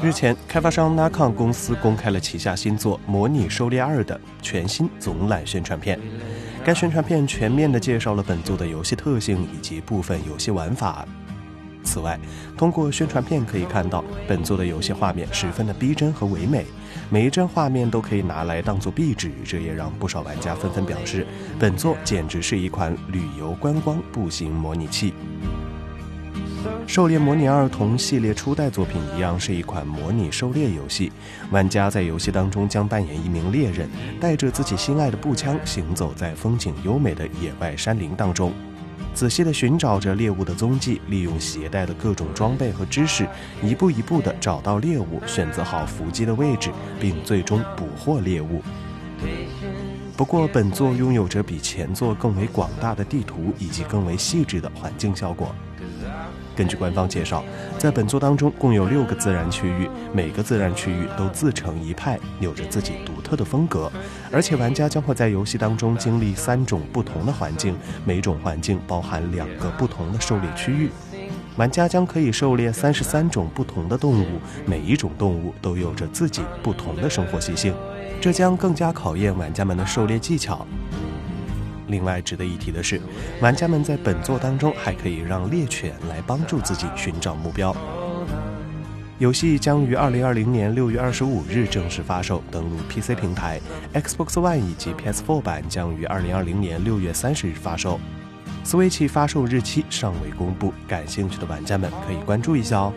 日前，开发商 Nacon 公司公开了旗下新作《模拟狩猎二》的全新总览宣传片。该宣传片全面地介绍了本作的游戏特性以及部分游戏玩法。此外，通过宣传片可以看到，本作的游戏画面十分的逼真和唯美，每一帧画面都可以拿来当做壁纸，这也让不少玩家纷纷表示，本作简直是一款旅游观光步行模拟器。《狩猎模拟二》同系列初代作品一样，是一款模拟狩猎游戏。玩家在游戏当中将扮演一名猎人，带着自己心爱的步枪，行走在风景优美的野外山林当中。仔细地寻找着猎物的踪迹，利用携带的各种装备和知识，一步一步地找到猎物，选择好伏击的位置，并最终捕获猎物。不过，本作拥有着比前作更为广大的地图以及更为细致的环境效果。根据官方介绍，在本作当中共有六个自然区域，每个自然区域都自成一派，有着自己独特的风格。而且玩家将会在游戏当中经历三种不同的环境，每种环境包含两个不同的狩猎区域。玩家将可以狩猎三十三种不同的动物，每一种动物都有着自己不同的生活习性，这将更加考验玩家们的狩猎技巧。另外值得一提的是，玩家们在本作当中还可以让猎犬来帮助自己寻找目标。游戏将于二零二零年六月二十五日正式发售，登陆 PC 平台，Xbox One 以及 PS4 版将于二零二零年六月三十日发售。Switch 发售日期尚未公布，感兴趣的玩家们可以关注一下哦。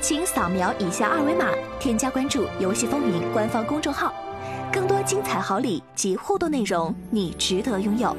请扫描以下二维码，添加关注“游戏风云”官方公众号。更多精彩好礼及互动内容，你值得拥有。